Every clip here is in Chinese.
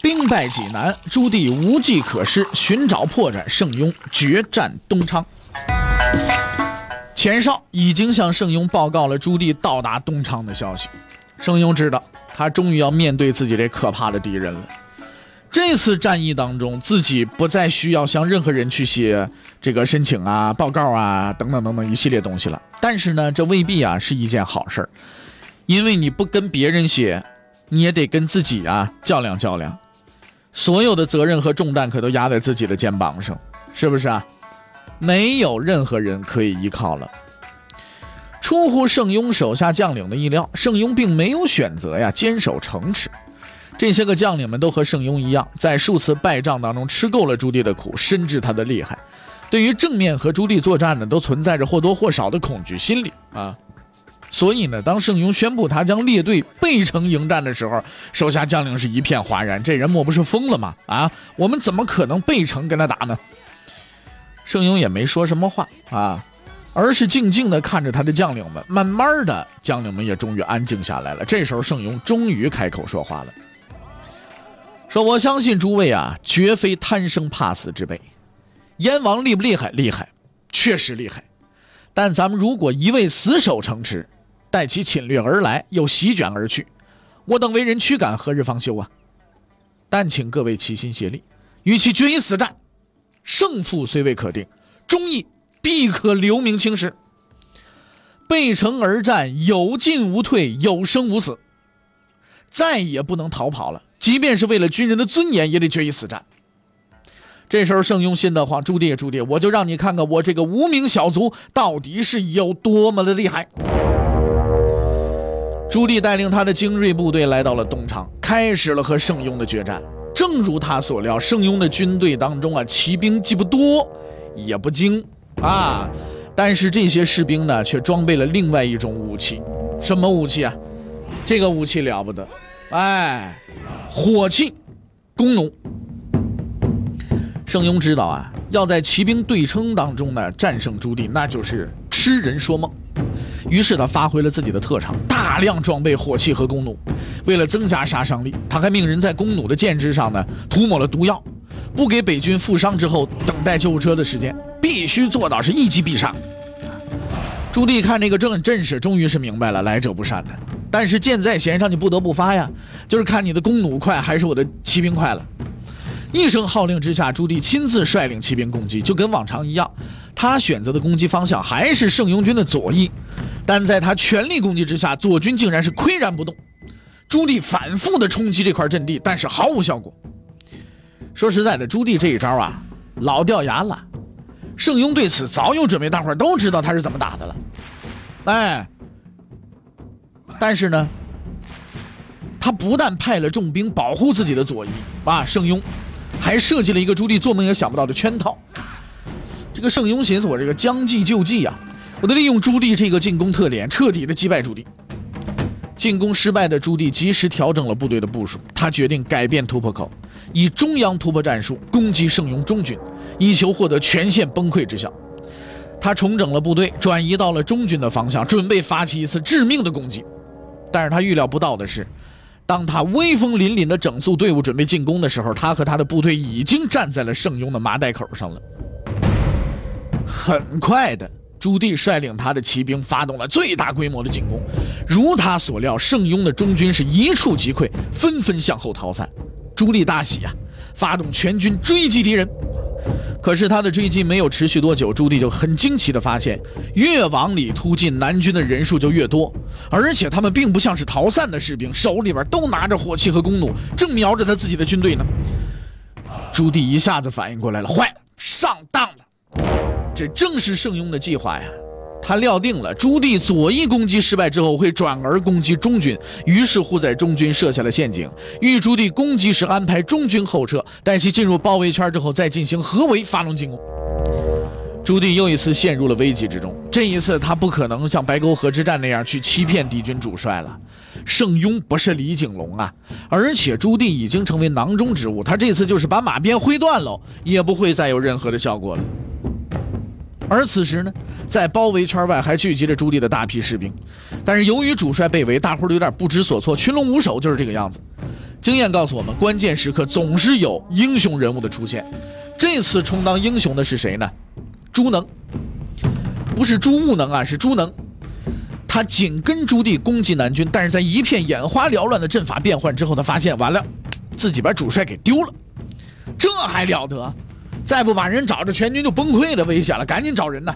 兵败济南，朱棣无计可施，寻找破绽，圣庸决战东昌。钱绍已经向圣庸报告了朱棣到达东昌的消息。圣庸知道，他终于要面对自己这可怕的敌人了。这次战役当中，自己不再需要向任何人去写这个申请啊、报告啊等等等等一系列东西了。但是呢，这未必啊是一件好事儿，因为你不跟别人写，你也得跟自己啊较量较量。所有的责任和重担可都压在自己的肩膀上，是不是啊？没有任何人可以依靠了。出乎圣庸手下将领的意料，圣庸并没有选择呀坚守城池。这些个将领们都和圣庸一样，在数次败仗当中吃够了朱棣的苦，深知他的厉害。对于正面和朱棣作战呢，都存在着或多或少的恐惧心理啊。所以呢，当圣庸宣布他将列队背城迎战的时候，手下将领是一片哗然。这人莫不是疯了吗？啊，我们怎么可能背城跟他打呢？圣庸也没说什么话啊，而是静静地看着他的将领们。慢慢的，将领们也终于安静下来了。这时候，圣庸终于开口说话了。说我相信诸位啊，绝非贪生怕死之辈。燕王厉不厉害？厉害，确实厉害。但咱们如果一味死守城池，待其侵略而来，又席卷而去，我等为人驱赶，何日方休啊？但请各位齐心协力，与其决一死战，胜负虽未可定，忠义必可留名青史。背城而战，有进无退，有生无死，再也不能逃跑了。即便是为了军人的尊严，也得决一死战。这时候，圣庸心的话，朱棣，朱棣，我就让你看看我这个无名小卒到底是有多么的厉害。朱棣带领他的精锐部队来到了东昌，开始了和圣庸的决战。正如他所料，圣庸的军队当中啊，骑兵既不多，也不精啊，但是这些士兵呢，却装备了另外一种武器。什么武器啊？这个武器了不得，哎。火器，弓弩。圣庸知道啊，要在骑兵对称当中呢战胜朱棣，那就是痴人说梦。于是他发挥了自己的特长，大量装备火器和弓弩。为了增加杀伤力，他还命人在弓弩的箭支上呢涂抹了毒药，不给北军负伤之后等待救护车的时间，必须做到是一击必杀。朱棣看这个阵阵势，终于是明白了来者不善的。但是箭在弦上，你不得不发呀，就是看你的弓弩快还是我的骑兵快了。一声号令之下，朱棣亲自率领骑兵攻击，就跟往常一样，他选择的攻击方向还是圣庸军的左翼，但在他全力攻击之下，左军竟然是岿然不动。朱棣反复的冲击这块阵地，但是毫无效果。说实在的，朱棣这一招啊，老掉牙了。圣庸对此早有准备，大伙儿都知道他是怎么打的了。哎。但是呢，他不但派了重兵保护自己的左翼啊，圣庸，还设计了一个朱棣做梦也想不到的圈套。这个圣庸寻思，我这个将计就计啊，我得利用朱棣这个进攻特点，彻底的击败朱棣。进攻失败的朱棣及时调整了部队的部署，他决定改变突破口，以中央突破战术攻击圣庸中军，以求获得全线崩溃之效。他重整了部队，转移到了中军的方向，准备发起一次致命的攻击。但是他预料不到的是，当他威风凛凛的整肃队伍准备进攻的时候，他和他的部队已经站在了圣庸的麻袋口上了。很快的，朱棣率领他的骑兵发动了最大规模的进攻，如他所料，圣庸的中军是一触即溃，纷纷向后逃散。朱棣大喜啊，发动全军追击敌人。可是他的追击没有持续多久，朱棣就很惊奇地发现，越往里突进，南军的人数就越多，而且他们并不像是逃散的士兵，手里边都拿着火器和弓弩，正瞄着他自己的军队呢。朱棣一下子反应过来了，坏了，上当了！这正是圣庸的计划呀！他料定了朱棣左翼攻击失败之后会转而攻击中军，于是乎在中军设下了陷阱，欲朱棣攻击时安排中军后撤，待其进入包围圈之后再进行合围发动进攻。朱棣又一次陷入了危机之中，这一次他不可能像白沟河之战那样去欺骗敌军主帅了。圣庸不是李景龙啊，而且朱棣已经成为囊中之物，他这次就是把马鞭挥断了，也不会再有任何的效果了。而此时呢，在包围圈外还聚集着朱棣的大批士兵，但是由于主帅被围，大伙儿有点不知所措，群龙无首，就是这个样子。经验告诉我们，关键时刻总是有英雄人物的出现。这次充当英雄的是谁呢？朱能，不是朱悟能啊，是朱能。他紧跟朱棣攻击南军，但是在一片眼花缭乱的阵法变换之后，他发现完了，自己把主帅给丢了，这还了得？再不把人找着，全军就崩溃了，危险了，赶紧找人呐！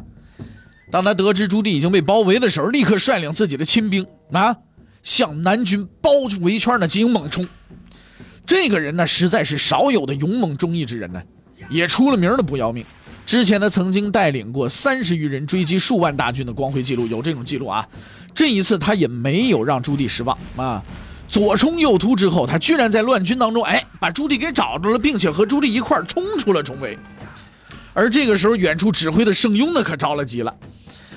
当他得知朱棣已经被包围的时候，立刻率领自己的亲兵啊，向南军包围圈呢进行猛冲。这个人呢，实在是少有的勇猛忠义之人呢，也出了名的不要命。之前他曾经带领过三十余人追击数万大军的光辉记录，有这种记录啊。这一次他也没有让朱棣失望啊。左冲右突之后，他居然在乱军当中，哎，把朱棣给找着了，并且和朱棣一块冲出了重围。而这个时候，远处指挥的盛庸呢，可着了急了。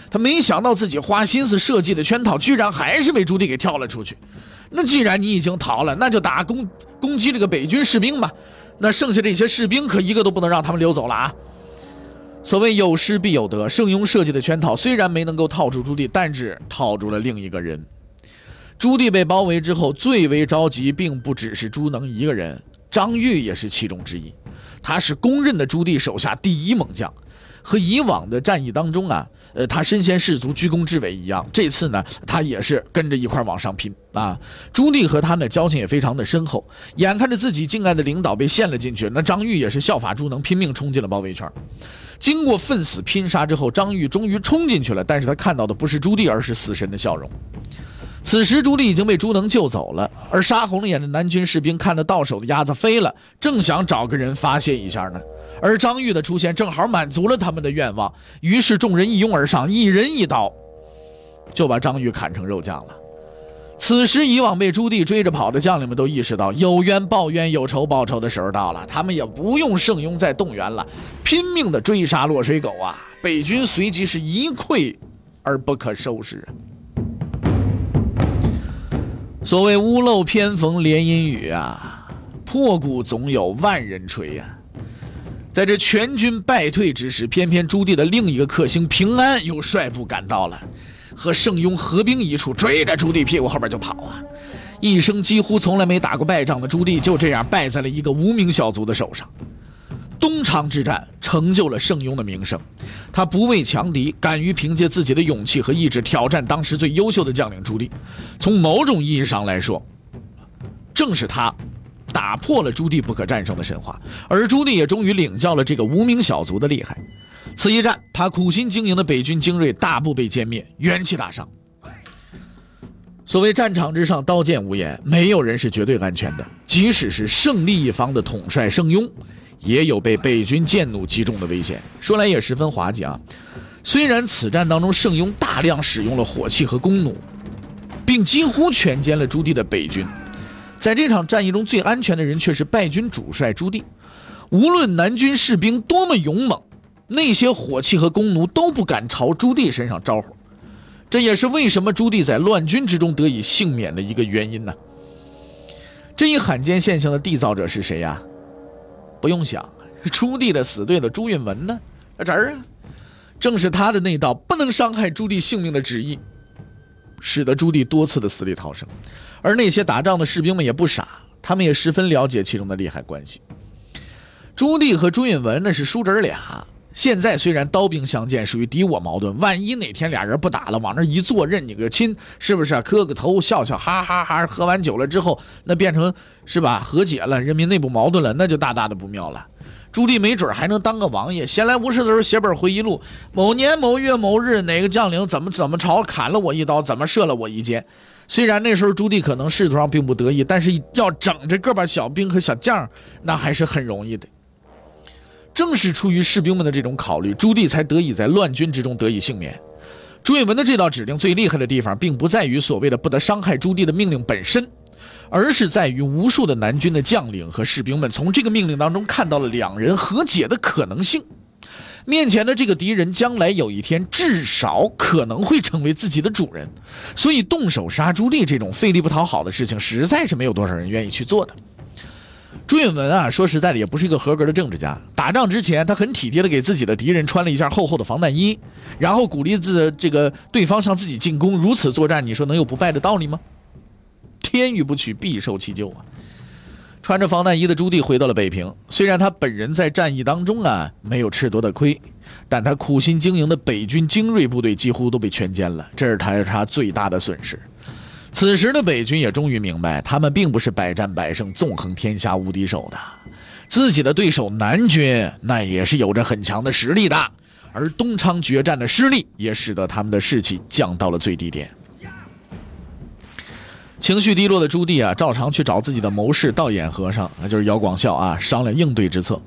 他没想到自己花心思设计的圈套，居然还是被朱棣给跳了出去。那既然你已经逃了，那就打攻攻击这个北军士兵吧。那剩下这些士兵，可一个都不能让他们溜走了啊！所谓有失必有得，盛庸设计的圈套虽然没能够套住朱棣，但是套住了另一个人。朱棣被包围之后，最为着急，并不只是朱能一个人，张玉也是其中之一。他是公认的朱棣手下第一猛将，和以往的战役当中啊，呃，他身先士卒、居功至伟一样。这次呢，他也是跟着一块往上拼啊。朱棣和他呢交情也非常的深厚，眼看着自己敬爱的领导被陷了进去，那张玉也是效法朱能，拼命冲进了包围圈。经过奋死拼杀之后，张玉终于冲进去了，但是他看到的不是朱棣，而是死神的笑容。此时朱棣已经被朱能救走了，而杀红了眼的南军士兵看着到手的鸭子飞了，正想找个人发泄一下呢，而张玉的出现正好满足了他们的愿望，于是众人一拥而上，一人一刀，就把张玉砍成肉酱了。此时，以往被朱棣追着跑的将领们都意识到有冤报冤、有仇报仇的时候到了，他们也不用圣庸再动员了，拼命的追杀落水狗啊！北军随即是一溃而不可收拾。所谓屋漏偏逢连阴雨啊，破鼓总有万人锤呀。在这全军败退之时，偏偏朱棣的另一个克星平安又率部赶到了，和圣庸合兵一处，追着朱棣屁股后边就跑啊。一生几乎从来没打过败仗的朱棣，就这样败在了一个无名小卒的手上。东昌之战成就了圣庸的名声，他不畏强敌，敢于凭借自己的勇气和意志挑战当时最优秀的将领朱棣。从某种意义上来说，正是他打破了朱棣不可战胜的神话，而朱棣也终于领教了这个无名小卒的厉害。此一战，他苦心经营的北军精锐大部被歼灭，元气大伤。所谓战场之上刀剑无眼，没有人是绝对安全的，即使是胜利一方的统帅圣庸。也有被北军箭弩击中的危险。说来也十分滑稽啊！虽然此战当中盛庸大量使用了火器和弓弩，并几乎全歼了朱棣的北军，在这场战役中最安全的人却是败军主帅朱棣。无论南军士兵多么勇猛，那些火器和弓弩都不敢朝朱棣身上招呼。这也是为什么朱棣在乱军之中得以幸免的一个原因呢？这一罕见现象的缔造者是谁呀？不用想，朱棣的死对了朱允文呢？侄儿啊，正是他的那道不能伤害朱棣性命的旨意，使得朱棣多次的死里逃生。而那些打仗的士兵们也不傻，他们也十分了解其中的利害关系。朱棣和朱允文那是叔侄俩，现在虽然刀兵相见，属于敌我矛盾，万一哪天俩人不打了，往那一坐，认你个亲，是不是？磕个头，笑笑哈哈哈，喝完酒了之后，那变成。是吧？和解了，人民内部矛盾了，那就大大的不妙了。朱棣没准还能当个王爷，闲来无事的时候写本回忆录。某年某月某日，哪个将领怎么怎么朝砍了我一刀，怎么射了我一箭。虽然那时候朱棣可能仕途上并不得意，但是要整这个把小兵和小将，那还是很容易的。正是出于士兵们的这种考虑，朱棣才得以在乱军之中得以幸免。朱允文的这道指令最厉害的地方，并不在于所谓的不得伤害朱棣的命令本身，而是在于无数的南军的将领和士兵们从这个命令当中看到了两人和解的可能性。面前的这个敌人，将来有一天至少可能会成为自己的主人，所以动手杀朱棣这种费力不讨好的事情，实在是没有多少人愿意去做的。朱允文啊，说实在的，也不是一个合格的政治家。打仗之前，他很体贴的给自己的敌人穿了一件厚厚的防弹衣，然后鼓励自这个对方向自己进攻。如此作战，你说能有不败的道理吗？天欲不取，必受其咎啊！穿着防弹衣的朱棣回到了北平，虽然他本人在战役当中啊没有吃多大亏，但他苦心经营的北军精锐部队几乎都被全歼了，这是他他最大的损失。此时的北军也终于明白，他们并不是百战百胜、纵横天下无敌手的，自己的对手南军那也是有着很强的实力的。而东昌决战的失利，也使得他们的士气降到了最低点。情绪低落的朱棣啊，照常去找自己的谋士道衍和尚，那就是姚广孝啊，商量应对之策。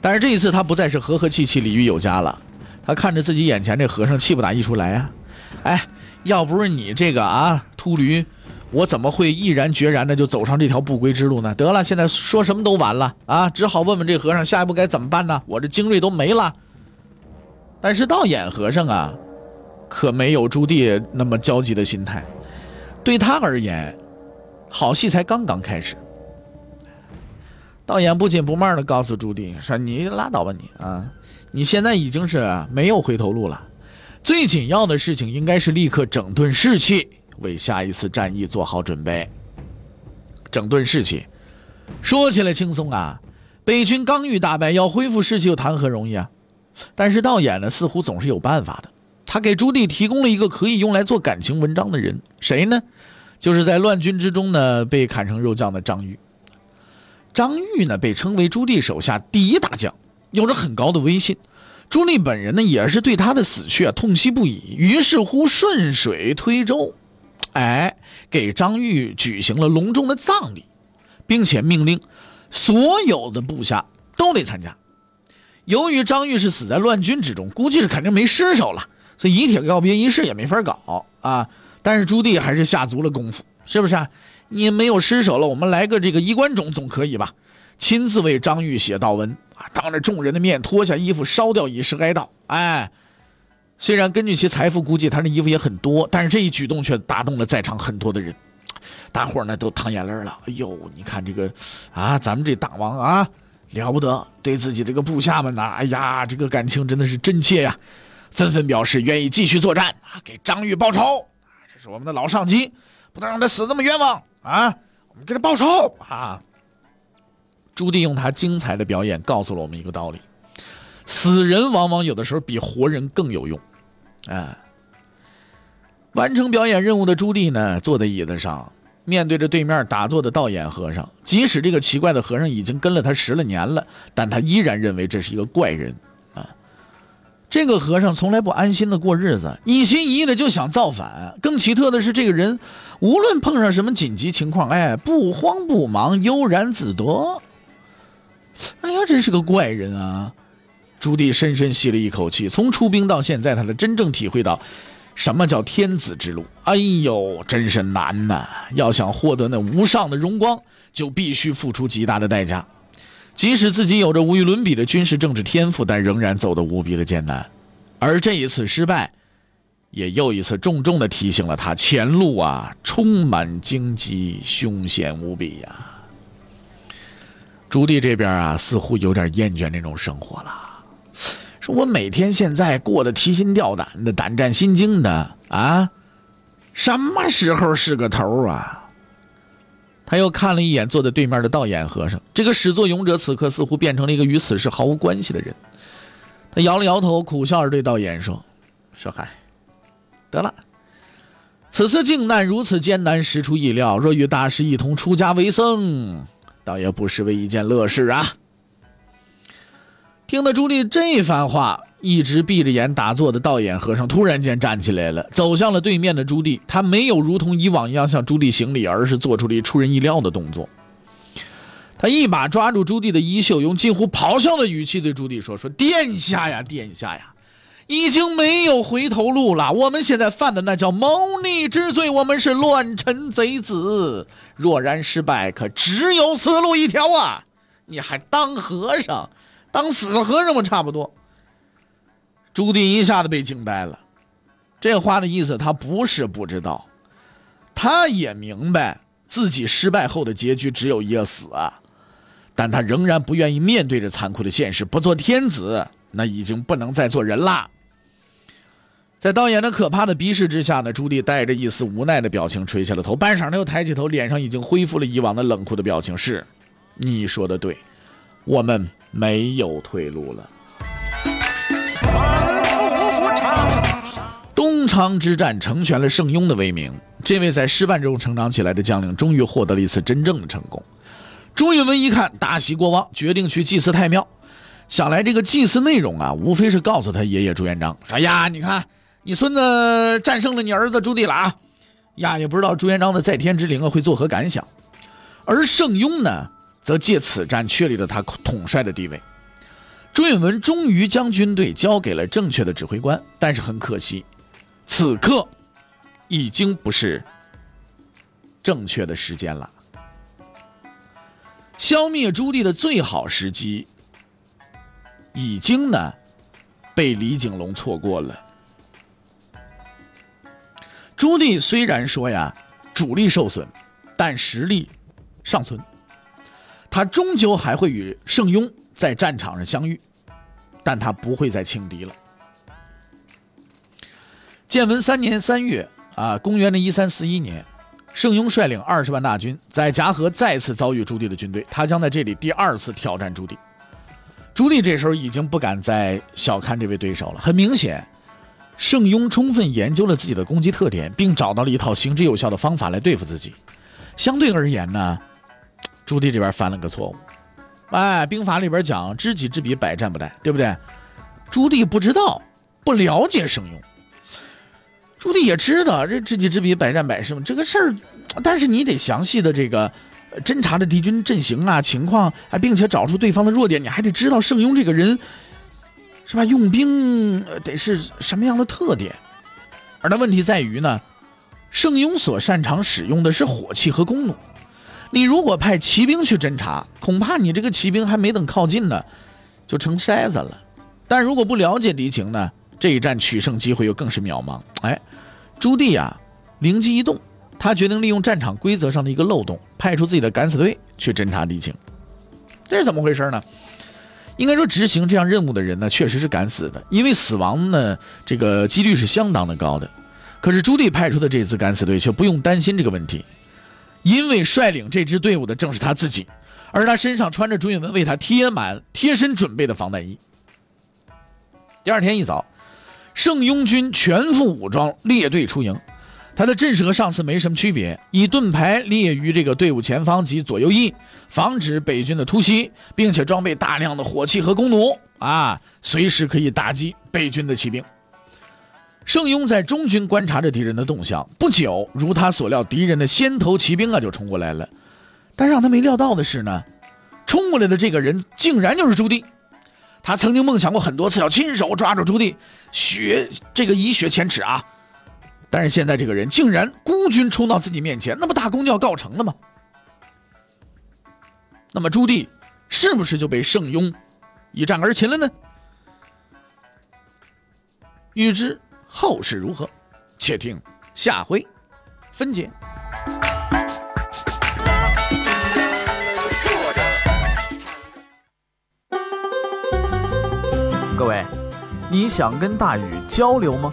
但是这一次，他不再是和和气气、礼遇有加了，他看着自己眼前这和尚，气不打一处来啊，哎。要不是你这个啊秃驴，我怎么会毅然决然的就走上这条不归之路呢？得了，现在说什么都晚了啊！只好问问这和尚，下一步该怎么办呢？我这精锐都没了。但是道衍和尚啊，可没有朱棣那么焦急的心态。对他而言，好戏才刚刚开始。道衍不紧不慢的告诉朱棣说：“你拉倒吧你啊，你现在已经是没有回头路了。”最紧要的事情应该是立刻整顿士气，为下一次战役做好准备。整顿士气，说起来轻松啊，北军刚遇大败，要恢复士气又谈何容易啊！但是道演呢，似乎总是有办法的。他给朱棣提供了一个可以用来做感情文章的人，谁呢？就是在乱军之中呢被砍成肉酱的张玉。张玉呢，被称为朱棣手下第一大将，有着很高的威信。朱棣本人呢，也是对他的死去啊痛惜不已，于是乎顺水推舟，哎，给张玉举行了隆重的葬礼，并且命令所有的部下都得参加。由于张玉是死在乱军之中，估计是肯定没尸首了，所以遗体告别仪式也没法搞啊。但是朱棣还是下足了功夫，是不是啊？你没有尸首了，我们来个这个衣冠冢总可以吧？亲自为张玉写悼文啊。当着众人的面脱下衣服烧掉，以示哀悼。哎，虽然根据其财富估计，他的衣服也很多，但是这一举动却打动了在场很多的人，大伙呢都淌眼泪了。哎呦，你看这个啊，咱们这大王啊，了不得，对自己这个部下们呐，哎呀，这个感情真的是真切呀，纷纷表示愿意继续作战啊，给张玉报仇。这是我们的老上级，不能让他死那么冤枉啊，我们给他报仇啊。朱棣用他精彩的表演告诉了我们一个道理：死人往往有的时候比活人更有用。哎，完成表演任务的朱棣呢，坐在椅子上，面对着对面打坐的道衍和尚。即使这个奇怪的和尚已经跟了他十来年了，但他依然认为这是一个怪人啊。这个和尚从来不安心的过日子，一心一意的就想造反。更奇特的是，这个人无论碰上什么紧急情况，哎，不慌不忙，悠然自得。哎呀，真是个怪人啊！朱棣深深吸了一口气，从出兵到现在，他才真正体会到什么叫天子之路。哎呦，真是难呐！要想获得那无上的荣光，就必须付出极大的代价。即使自己有着无与伦比的军事政治天赋，但仍然走得无比的艰难。而这一次失败，也又一次重重的提醒了他：前路啊，充满荆棘，凶险无比呀！朱棣这边啊，似乎有点厌倦这种生活了。说我每天现在过得提心吊胆的、胆战心惊的啊，什么时候是个头啊？他又看了一眼坐在对面的道衍和尚，这个始作俑者此刻似乎变成了一个与此事毫无关系的人。他摇了摇头，苦笑着对道衍说：“说嗨，得了，此次靖难如此艰难，实出意料。若与大师一同出家为僧。”倒也不失为一件乐事啊！听到朱棣这番话，一直闭着眼打坐的道衍和尚突然间站起来了，走向了对面的朱棣。他没有如同以往一样向朱棣行礼，而是做出了出人意料的动作。他一把抓住朱棣的衣袖，用近乎咆哮的语气对朱棣说：“说殿下呀，殿下呀，已经没有回头路了。我们现在犯的那叫谋逆之罪，我们是乱臣贼子。若然失败，可只有死路一条啊！你还当和尚，当死和尚吗？差不多。朱棣一下子被惊呆了。这话的意思，他不是不知道，他也明白自己失败后的结局只有一个死啊。但他仍然不愿意面对这残酷的现实，不做天子，那已经不能再做人啦。在导演的可怕的逼视之下呢，朱棣带着一丝无奈的表情垂下了头，半晌他又抬起头，脸上已经恢复了以往的冷酷的表情。是，你说的对，我们没有退路了。东昌之战成全了圣庸的威名，这位在失败中成长起来的将领，终于获得了一次真正的成功。朱允文一看大喜过望，决定去祭祀太庙。想来这个祭祀内容啊，无非是告诉他爷爷朱元璋说：“呀，你看。”你孙子战胜了你儿子朱棣了啊！呀，也不知道朱元璋的在天之灵啊会作何感想。而盛庸呢，则借此战确立了他统帅的地位。朱允文终于将军队交给了正确的指挥官，但是很可惜，此刻已经不是正确的时间了。消灭朱棣的最好时机，已经呢被李景龙错过了。朱棣虽然说呀，主力受损，但实力尚存，他终究还会与圣庸在战场上相遇，但他不会再轻敌了。建文三年三月啊，公元的一三四一年，圣庸率领二十万大军在夹河再次遭遇朱棣的军队，他将在这里第二次挑战朱棣。朱棣这时候已经不敢再小看这位对手了，很明显。圣庸充分研究了自己的攻击特点，并找到了一套行之有效的方法来对付自己。相对而言呢，朱棣这边犯了个错误。哎，兵法里边讲“知己知彼，百战不殆”，对不对？朱棣不知道，不了解圣庸。朱棣也知道这“知己知彼，百战百胜”这个事儿，但是你得详细的这个侦查着敌军阵型啊、情况，啊，并且找出对方的弱点，你还得知道圣庸这个人。是吧？用兵得是什么样的特点？而那问题在于呢，圣庸所擅长使用的是火器和弓弩。你如果派骑兵去侦察，恐怕你这个骑兵还没等靠近呢，就成筛子了。但如果不了解敌情呢，这一战取胜机会又更是渺茫。哎，朱棣啊，灵机一动，他决定利用战场规则上的一个漏洞，派出自己的敢死队去侦察敌情。这是怎么回事呢？应该说，执行这样任务的人呢，确实是敢死的，因为死亡呢，这个几率是相当的高的。可是朱棣派出的这支敢死队却不用担心这个问题，因为率领这支队伍的正是他自己，而他身上穿着朱允文为他贴满贴身准备的防弹衣。第二天一早，圣庸军全副武装列队出营。他的阵势和上次没什么区别，以盾牌列于这个队伍前方及左右翼，防止北军的突袭，并且装备大量的火器和弓弩啊，随时可以打击北军的骑兵。盛庸在中军观察着敌人的动向，不久，如他所料，敌人的先头骑兵啊就冲过来了。但让他没料到的是呢，冲过来的这个人竟然就是朱棣。他曾经梦想过很多次要亲手抓住朱棣，血这个以血前耻啊。但是现在这个人竟然孤军冲到自己面前，那不大功就要告成了吗？那么朱棣是不是就被圣庸一战而擒了呢？欲知后事如何，且听下回分解。各位，你想跟大禹交流吗？